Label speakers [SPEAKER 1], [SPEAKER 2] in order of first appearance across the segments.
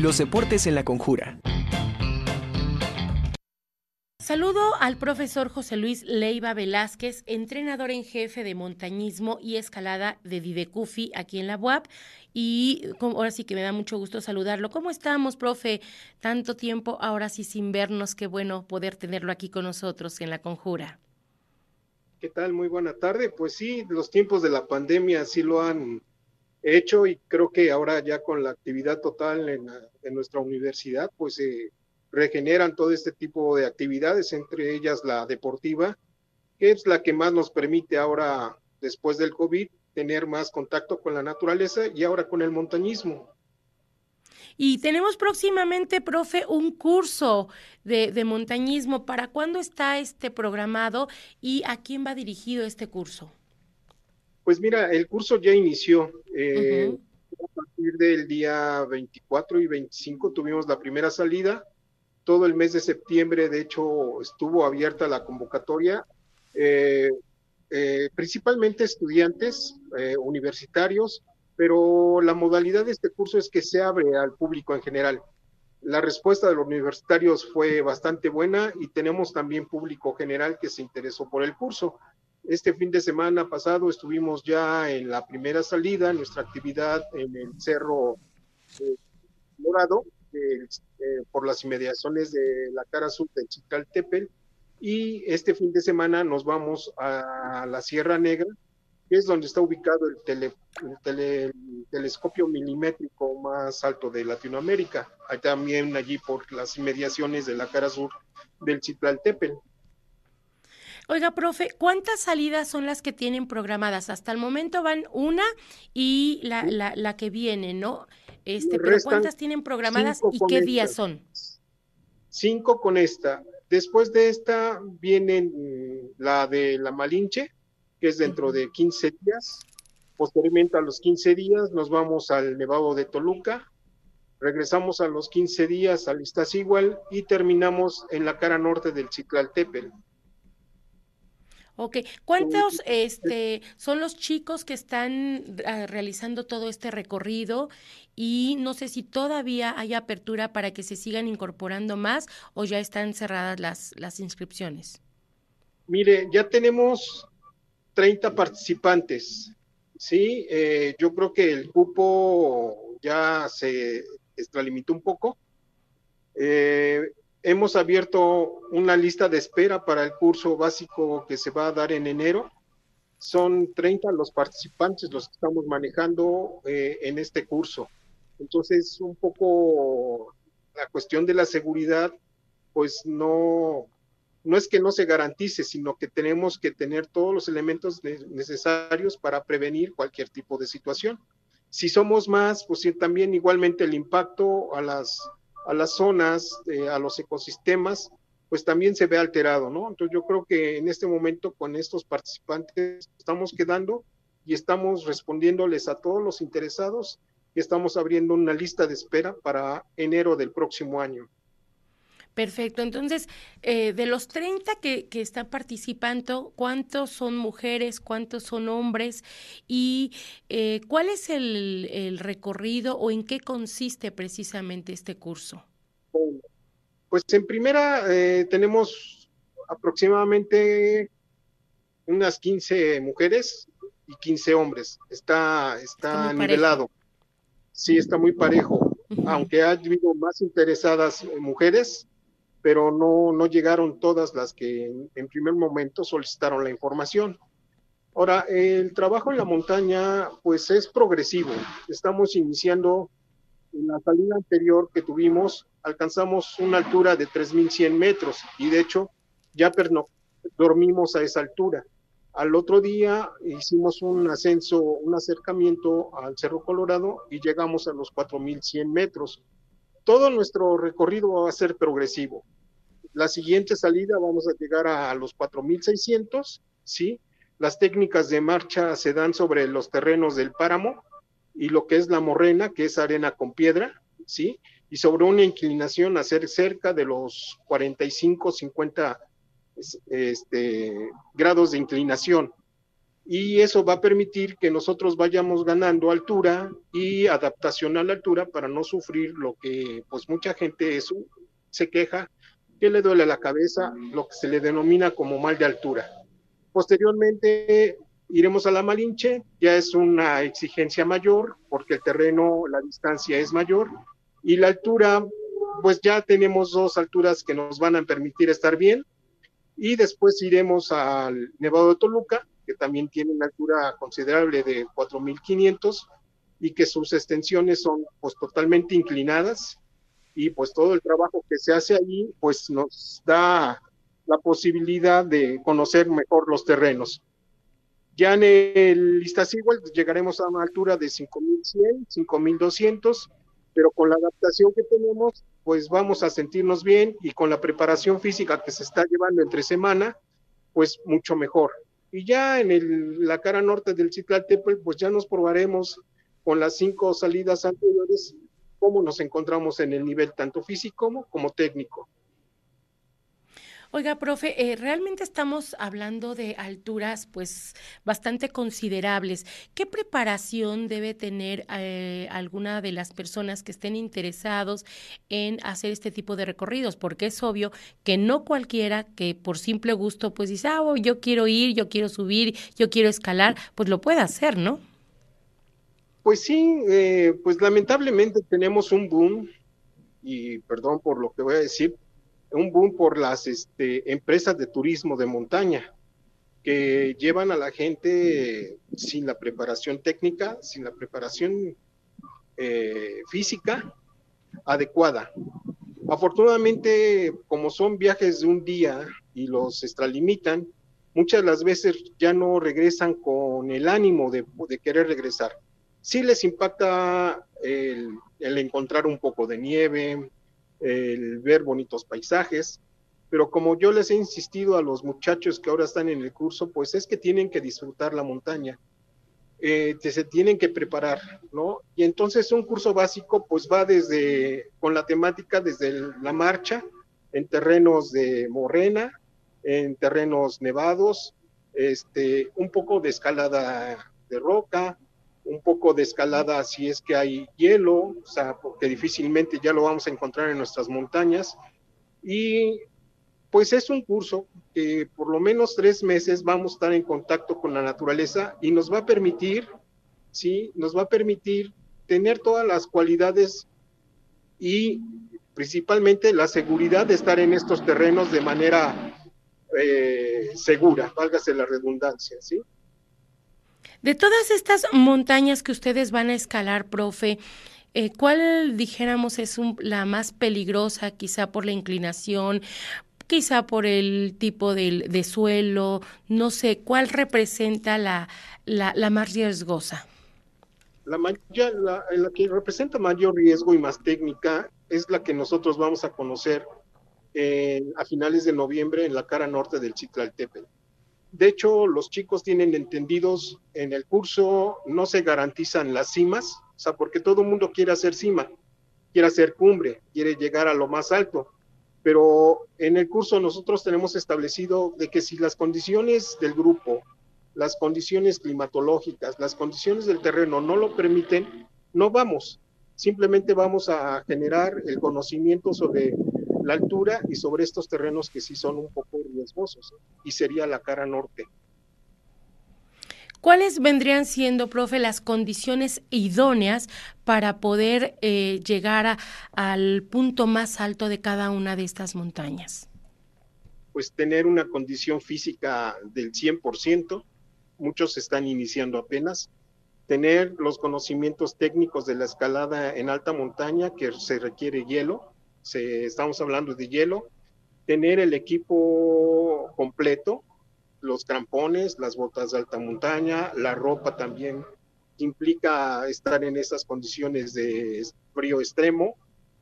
[SPEAKER 1] Los deportes en la conjura.
[SPEAKER 2] Saludo al profesor José Luis Leiva Velázquez, entrenador en jefe de montañismo y escalada de Didecufi aquí en la UAP. Y ahora sí que me da mucho gusto saludarlo. ¿Cómo estamos, profe? Tanto tiempo, ahora sí sin vernos. Qué bueno poder tenerlo aquí con nosotros en la conjura.
[SPEAKER 3] ¿Qué tal? Muy buena tarde. Pues sí, los tiempos de la pandemia sí lo han hecho y creo que ahora ya con la actividad total en, nuestra universidad, pues eh, regeneran todo este tipo de actividades, entre ellas la deportiva, que es la que más nos permite ahora, después del COVID, tener más contacto con la naturaleza y ahora con el montañismo.
[SPEAKER 2] Y tenemos próximamente, profe, un curso de, montañismo. ¿Para cuándo está este programado y a quién va dirigido este curso?
[SPEAKER 3] Pues mira, el curso ya inició. Eh, a partir del día 24 y 25 tuvimos la primera salida todo el mes de septiembre, de hecho, estuvo abierta la convocatoria, eh, eh, principalmente estudiantes eh, universitarios, pero la modalidad de este curso es que se abre al público en general. La respuesta de los universitarios fue bastante buena y tenemos también público general que se interesó por el curso. Este fin de semana pasado estuvimos ya en la primera salida, nuestra actividad en el Cerro Dorado, eh, por las inmediaciones de la cara sur de Chicaltepel y este fin de semana nos vamos a la Sierra Negra, que es donde está ubicado el, telescopio milimétrico más alto de Latinoamérica, también allí por las inmediaciones de la cara sur del Chicaltepel.
[SPEAKER 2] Oiga, profe, ¿cuántas salidas son las que tienen programadas? Hasta el momento van una y la, la, la que viene, ¿no? Este, pero ¿cuántas tienen programadas y qué días son?
[SPEAKER 3] Cinco con esta. Después de esta vienen la de la Malinche, que es dentro de 15 días. Posteriormente a los 15 días nos vamos al Nevado de Toluca, regresamos a los 15 días al Iztaccíhuatl y terminamos en la cara norte del Ciclaltépetl.
[SPEAKER 2] Ok, ¿cuántos este, son los chicos que están realizando todo este recorrido? Y no sé si todavía hay apertura para que se sigan incorporando más o ya están cerradas las, las inscripciones.
[SPEAKER 3] Mire, ya tenemos 30 participantes, ¿sí? Eh, yo creo que el cupo ya se extralimitó un poco. Eh, Hemos abierto una lista de espera para el curso básico que se va a dar en enero. Son 30 los participantes los que estamos manejando eh, en este curso. Entonces, un poco la cuestión de la seguridad, pues no, no es que no se garantice, sino que tenemos que tener todos los elementos necesarios para prevenir cualquier tipo de situación. Si somos más, pues también igualmente el impacto a las a las zonas, eh, a los ecosistemas, pues también se ve alterado, ¿no? Entonces yo creo que en este momento con estos participantes estamos quedando y estamos respondiéndoles a todos los interesados y estamos abriendo una lista de espera para enero del próximo año.
[SPEAKER 2] Perfecto. Entonces, eh, de los 30 que, que, están participando, ¿cuántos son mujeres? ¿Cuántos son hombres? ¿Y eh, cuál es el, el, recorrido o en qué consiste precisamente este curso?
[SPEAKER 3] Pues en primera eh, tenemos aproximadamente unas 15 mujeres y 15 hombres. Está, está, nivelado. Sí, está muy parejo. Aunque ha habido más interesadas mujeres, pero no, no llegaron todas las que en, primer momento solicitaron la información. Ahora, el trabajo en la montaña, pues es progresivo. Estamos iniciando en la salida anterior que tuvimos, alcanzamos una altura de 3.100 metros y de hecho ya dormimos a esa altura. Al otro día hicimos un ascenso, un acercamiento al Cerro Colorado y llegamos a los 4.100 metros todo nuestro recorrido va a ser progresivo. La siguiente salida vamos a llegar a, los 4.600, ¿sí? Las técnicas de marcha se dan sobre los terrenos del páramo y lo que es la morrena, que es arena con piedra, ¿sí? Y sobre una inclinación a ser cerca de los 45, 50 este, grados de inclinación. Y eso va a permitir que nosotros vayamos ganando altura y adaptación a la altura para no sufrir lo que pues mucha gente se queja que le duele la cabeza, lo que se le denomina como mal de altura. Posteriormente iremos a la Malinche, ya es una exigencia mayor porque el terreno, la distancia es mayor y la altura, pues ya tenemos dos alturas que nos van a permitir estar bien y después iremos al Nevado de Toluca, que también tiene una altura considerable de 4.500 y que sus extensiones son pues totalmente inclinadas y pues todo el trabajo que se hace allí pues nos da la posibilidad de conocer mejor los terrenos. Ya en el Iztaccíhuatl llegaremos a una altura de 5.100, 5.200, pero con la adaptación que tenemos, pues vamos a sentirnos bien y con la preparación física que se está llevando entre semana, pues mucho mejor. Y ya en el, la cara norte del Citlaltépetl, pues ya nos probaremos con las cinco salidas anteriores cómo nos encontramos en el nivel tanto físico como técnico.
[SPEAKER 2] Oiga, profe, eh, realmente estamos hablando de alturas pues bastante considerables. ¿Qué preparación debe tener eh, alguna de las personas que estén interesados en hacer este tipo de recorridos? Porque es obvio que no cualquiera que por simple gusto pues dice, ah, oh, yo quiero ir, yo quiero subir, yo quiero escalar, pues lo puede hacer, ¿no?
[SPEAKER 3] Pues sí, eh, pues lamentablemente tenemos un boom, y perdón por lo que voy a decir, un boom por las este, empresas de turismo de montaña que llevan a la gente sin la preparación técnica, sin la preparación eh, física adecuada. Afortunadamente, como son viajes de un día y los extralimitan, muchas de las veces ya no regresan con el ánimo de, querer regresar. Sí les impacta el, el encontrar un poco de nieve, el ver bonitos paisajes, pero como yo les he insistido a los muchachos que ahora están en el curso, pues es que tienen que disfrutar la montaña, eh, se tienen que preparar, ¿no? Y entonces un curso básico pues va desde, con la temática desde la marcha, en terrenos de morena, en terrenos nevados, este, un poco de escalada de roca, un poco de escalada si es que hay hielo, o sea, porque difícilmente ya lo vamos a encontrar en nuestras montañas. Y pues es un curso que por lo menos tres meses vamos a estar en contacto con la naturaleza y nos va a permitir, sí, nos va a permitir tener todas las cualidades y principalmente la seguridad de estar en estos terrenos de manera eh, segura, válgase la redundancia, ¿sí?
[SPEAKER 2] De todas estas montañas que ustedes van a escalar, profe, eh, ¿cuál dijéramos es la más peligrosa, quizá por la inclinación, quizá por el tipo de, suelo, no sé, ¿cuál representa la, la, más riesgosa?
[SPEAKER 3] La, la, que representa mayor riesgo y más técnica es la que nosotros vamos a conocer a finales de noviembre en la cara norte del Citlaltépetl. De hecho, los chicos tienen entendidos en el curso, no se garantizan las cimas, o sea, porque todo el mundo quiere hacer cima, quiere hacer cumbre, quiere llegar a lo más alto. Pero en el curso nosotros tenemos establecido de que si las condiciones del grupo, las condiciones climatológicas, las condiciones del terreno no lo permiten, no vamos. Simplemente vamos a generar el conocimiento sobre la altura y sobre estos terrenos que sí son un poco riesgosos, y sería la cara norte.
[SPEAKER 2] ¿Cuáles vendrían siendo, profe, las condiciones idóneas para poder eh, llegar al punto más alto de cada una de estas montañas?
[SPEAKER 3] Pues tener una condición física del 100%, muchos están iniciando apenas, tener los conocimientos técnicos de la escalada en alta montaña, que se requiere hielo, estamos hablando de hielo, tener el equipo completo, los crampones, las botas de alta montaña, la ropa también implica estar en esas condiciones de frío extremo,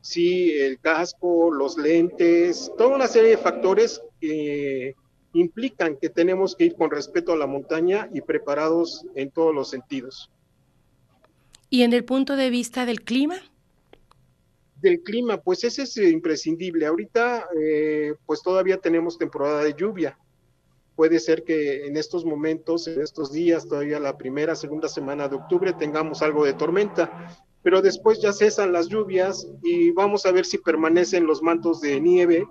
[SPEAKER 3] sí, el casco, los lentes, toda una serie de factores que implican que tenemos que ir con respeto a la montaña y preparados en todos los sentidos.
[SPEAKER 2] ¿Y en el punto de vista del clima?
[SPEAKER 3] Del clima, pues ese es imprescindible. Ahorita, eh, pues todavía tenemos temporada de lluvia. puede ser que en estos momentos, en estos días, todavía la primera, segunda semana de octubre, tengamos algo de tormenta, pero después ya cesan las lluvias y vamos a ver si permanecen los mantos de nieve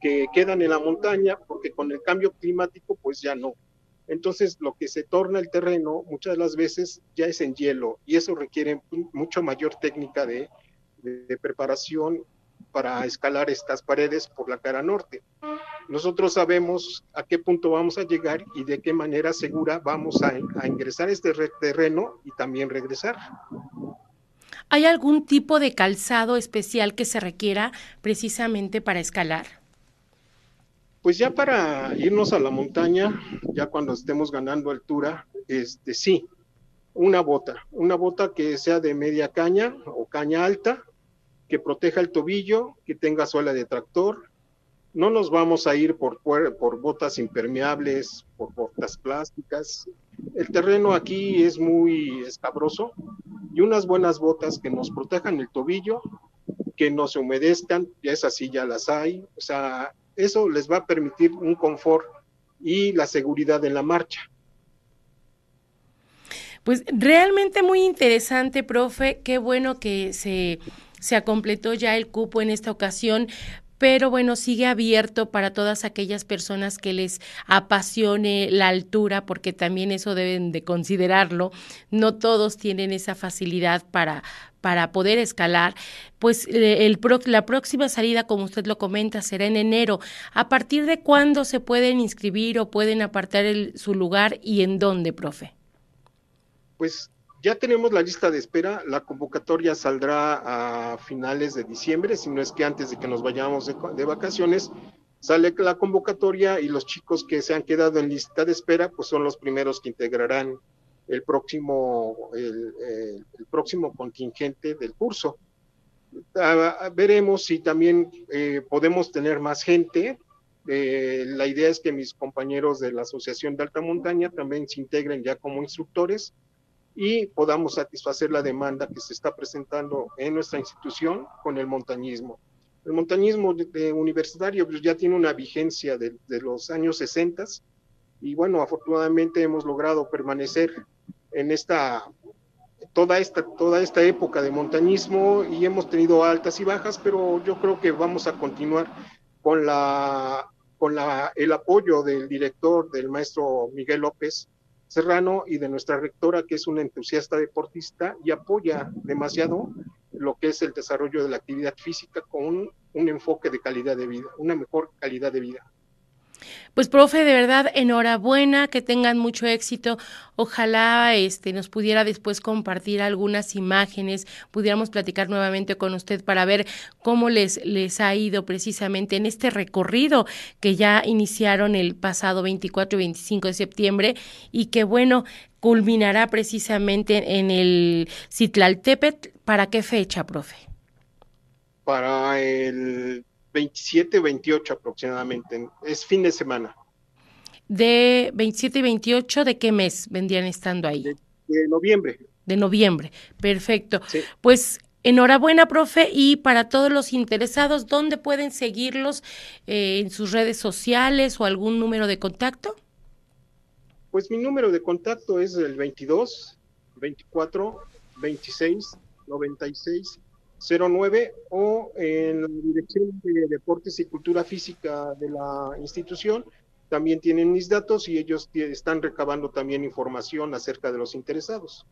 [SPEAKER 3] que quedan en la montaña, porque con el cambio climático, pues ya no. Entonces, lo que se torna el terreno muchas de las veces ya es en hielo y eso requiere mucho mayor técnica de, de preparación para escalar estas paredes por la cara norte. Nosotros sabemos a qué punto vamos a llegar y de qué manera segura vamos a, a ingresar a este terreno y también regresar.
[SPEAKER 2] ¿Hay algún tipo de calzado especial que se requiera precisamente para escalar?
[SPEAKER 3] Pues ya para irnos a la montaña, ya cuando estemos ganando altura, este sí, una bota, una bota que sea de media caña o caña alta, que proteja el tobillo, que tenga suela de tractor. No nos vamos a ir por, botas impermeables, por botas plásticas. El terreno aquí es muy escabroso y unas buenas botas que nos protejan el tobillo, que no se humedezcan, ya esas sí ya las hay. O sea, eso les va a permitir un confort y la seguridad en la marcha.
[SPEAKER 2] Pues realmente muy interesante, profe. Qué bueno que se, se completó ya el cupo en esta ocasión pero bueno, sigue abierto para todas aquellas personas que les apasione la altura, porque también eso deben de considerarlo. No todos tienen esa facilidad para, para poder escalar, pues eh, el la próxima salida, como usted lo comenta, será en enero. ¿A partir de cuándo se pueden inscribir o pueden apartar su lugar y en dónde, profe?
[SPEAKER 3] Pues ya tenemos la lista de espera, la convocatoria saldrá a finales de diciembre, si no es que antes de que nos vayamos de, vacaciones, sale la convocatoria y los chicos que se han quedado en lista de espera, pues son los primeros que integrarán el próximo, el, próximo contingente del curso. veremos si también eh, podemos tener más gente. Eh, la idea es que mis compañeros de la Asociación de Alta Montaña también se integren ya como instructores y podamos satisfacer la demanda que se está presentando en nuestra institución con el montañismo. El montañismo universitario pues, ya tiene una vigencia de, los años 60 y bueno, afortunadamente hemos logrado permanecer en esta toda esta toda esta época de montañismo y hemos tenido altas y bajas, pero yo creo que vamos a continuar con la con la, el apoyo del director, del maestro Miguel López, Serrano y de nuestra rectora, que es una entusiasta deportista y apoya demasiado lo que es el desarrollo de la actividad física con un, enfoque de calidad de vida, una mejor calidad de vida.
[SPEAKER 2] Pues profe, de verdad, enhorabuena, que tengan mucho éxito. Ojalá este nos pudiera después compartir algunas imágenes, pudiéramos platicar nuevamente con usted para ver cómo les les ha ido precisamente en este recorrido que ya iniciaron el pasado 24 y 25 de septiembre y que bueno, culminará precisamente en el Citlaltépetl. ¿Para qué fecha, profe?
[SPEAKER 3] Para el 27, 28 aproximadamente. Es fin de semana.
[SPEAKER 2] De 27 y 28, ¿de qué mes vendrían estando ahí?
[SPEAKER 3] De, noviembre.
[SPEAKER 2] De noviembre, perfecto. Pues enhorabuena, profe, y para todos los interesados, ¿dónde pueden seguirlos eh, en sus redes sociales o algún número de contacto?
[SPEAKER 3] Pues mi número de contacto es el 22 24 26 96 09 o en la Dirección de Deportes y Cultura Física de la institución. También tienen mis datos y ellos están recabando también información acerca de los interesados.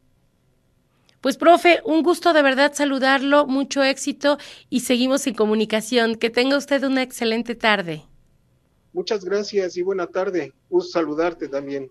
[SPEAKER 2] Pues, profe, un gusto de verdad saludarlo, mucho éxito y seguimos en comunicación. Que tenga usted una excelente tarde.
[SPEAKER 3] Muchas gracias y buena tarde. Gusto saludarte también.